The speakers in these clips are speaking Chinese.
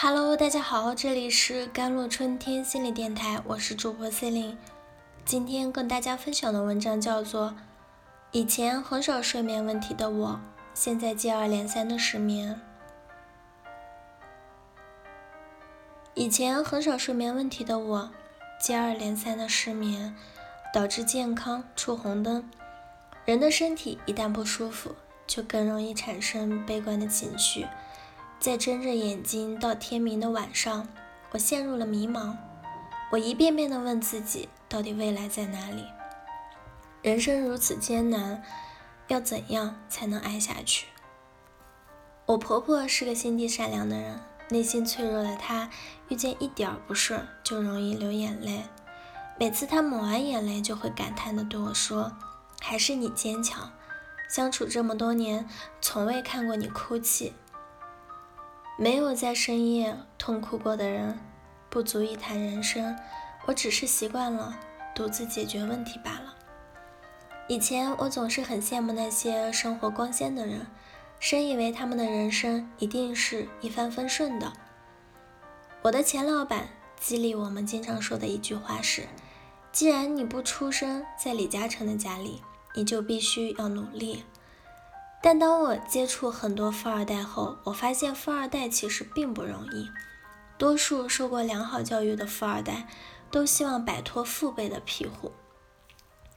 Hello，大家好，这里是甘露春天心理电台，我是主播 C 琳。今天跟大家分享的文章叫做《以前很少睡眠问题的我，现在接二连三的失眠》。以前很少睡眠问题的我，接二连三的失眠，导致健康出红灯。人的身体一旦不舒服，就更容易产生悲观的情绪。在睁着眼睛到天明的晚上，我陷入了迷茫。我一遍遍地问自己，到底未来在哪里？人生如此艰难，要怎样才能挨下去？我婆婆是个心地善良的人，内心脆弱的她，遇见一点不顺就容易流眼泪。每次她抹完眼泪，就会感叹地对我说。还是你坚强，相处这么多年，从未看过你哭泣。没有在深夜痛哭过的人，不足以谈人生。我只是习惯了独自解决问题罢了。以前我总是很羡慕那些生活光鲜的人，深以为他们的人生一定是一帆风顺的。我的前老板激励我们经常说的一句话是：既然你不出生在李嘉诚的家里。你就必须要努力，但当我接触很多富二代后，我发现富二代其实并不容易。多数受过良好教育的富二代都希望摆脱父辈的庇护，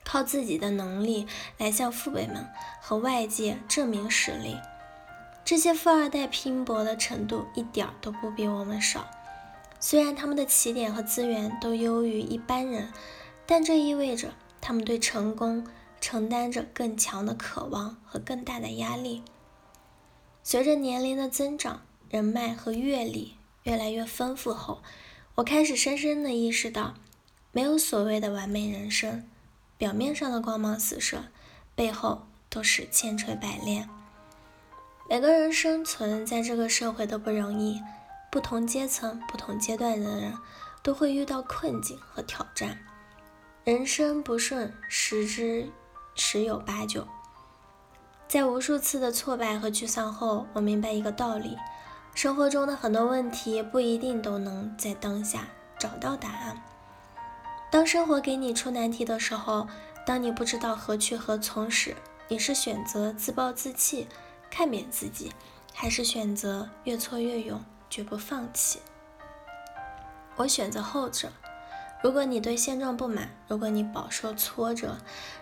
靠自己的能力来向父辈们和外界证明实力。这些富二代拼搏的程度一点都不比我们少，虽然他们的起点和资源都优于一般人，但这意味着他们对成功。承担着更强的渴望和更大的压力。随着年龄的增长，人脉和阅历越来越丰富后，我开始深深的意识到，没有所谓的完美人生。表面上的光芒四射，背后都是千锤百炼。每个人生存在这个社会都不容易，不同阶层、不同阶段的人都会遇到困境和挑战。人生不顺，十之。十有八九，在无数次的挫败和沮丧后，我明白一个道理：生活中的很多问题不一定都能在当下找到答案。当生活给你出难题的时候，当你不知道何去何从时，你是选择自暴自弃、看扁自己，还是选择越挫越勇、绝不放弃？我选择后者。如果你对现状不满，如果你饱受挫折，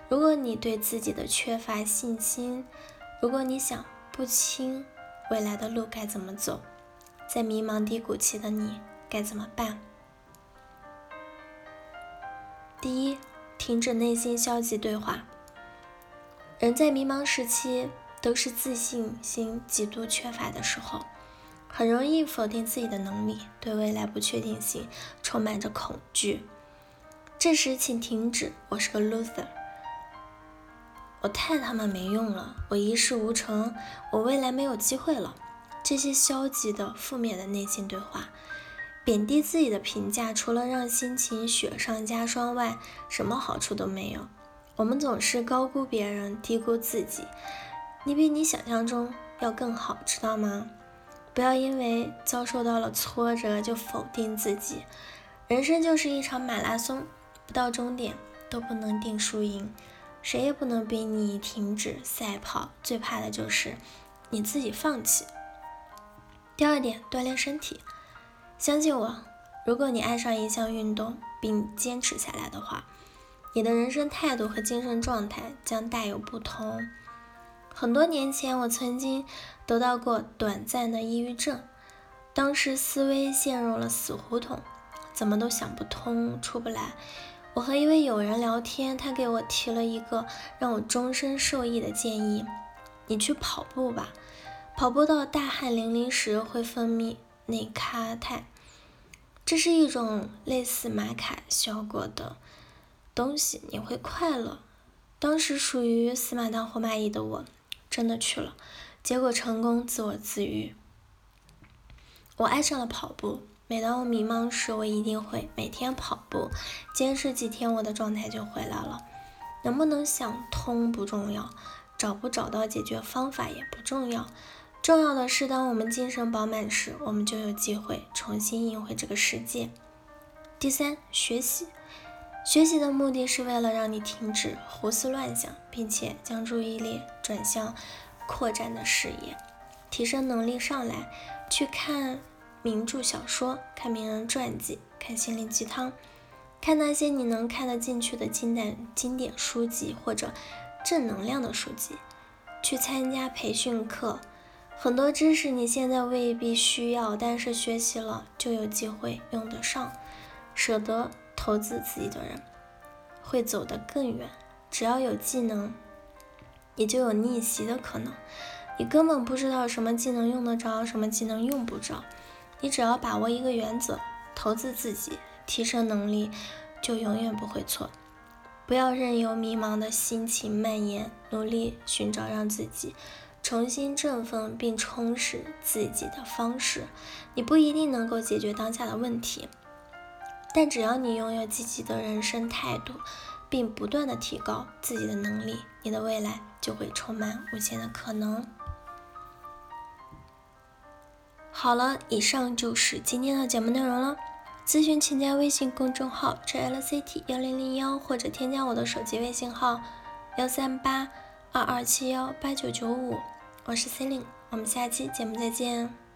如果你对自己的缺乏信心，如果你想不清未来的路该怎么走，在迷茫低谷期的你该怎么办？第一，停止内心消极对话。人在迷茫时期都是自信心极度缺乏的时候。很容易否定自己的能力，对未来不确定性充满着恐惧。这时，请停止。我是个 loser，我太他妈没用了，我一事无成，我未来没有机会了。这些消极的、负面的内心对话，贬低自己的评价，除了让心情雪上加霜外，什么好处都没有。我们总是高估别人，低估自己。你比你想象中要更好，知道吗？不要因为遭受到了挫折就否定自己。人生就是一场马拉松，不到终点都不能定输赢，谁也不能逼你停止赛跑。最怕的就是你自己放弃。第二点，锻炼身体。相信我，如果你爱上一项运动并坚持下来的话，你的人生态度和精神状态将大有不同。很多年前，我曾经得到过短暂的抑郁症，当时思维陷入了死胡同，怎么都想不通，出不来。我和一位友人聊天，他给我提了一个让我终身受益的建议：你去跑步吧，跑步到大汗淋漓时会分泌内咖肽，这是一种类似玛卡效果的东西，你会快乐。当时属于死马当活马医的我。真的去了，结果成功自我自愈。我爱上了跑步，每当我迷茫时，我一定会每天跑步，坚持几天，我的状态就回来了。能不能想通不重要，找不找到解决方法也不重要，重要的是，当我们精神饱满时，我们就有机会重新赢回这个世界。第三，学习。学习的目的是为了让你停止胡思乱想，并且将注意力转向扩展的视野，提升能力上来。去看名著小说，看名人传记，看心灵鸡汤，看那些你能看得进去的经典经典书籍或者正能量的书籍。去参加培训课，很多知识你现在未必需要，但是学习了就有机会用得上。舍得。投资自己的人会走得更远。只要有技能，你就有逆袭的可能。你根本不知道什么技能用得着，什么技能用不着。你只要把握一个原则：投资自己，提升能力，就永远不会错。不要任由迷茫的心情蔓延，努力寻找让自己重新振奋并充实自己的方式。你不一定能够解决当下的问题。但只要你拥有积极的人生态度，并不断的提高自己的能力，你的未来就会充满无限的可能。好了，以上就是今天的节目内容了。咨询请加微信公众号 jlct 幺零零幺，或者添加我的手机微信号幺三八二二七幺八九九五，我是 c e l i n e 我们下期节目再见。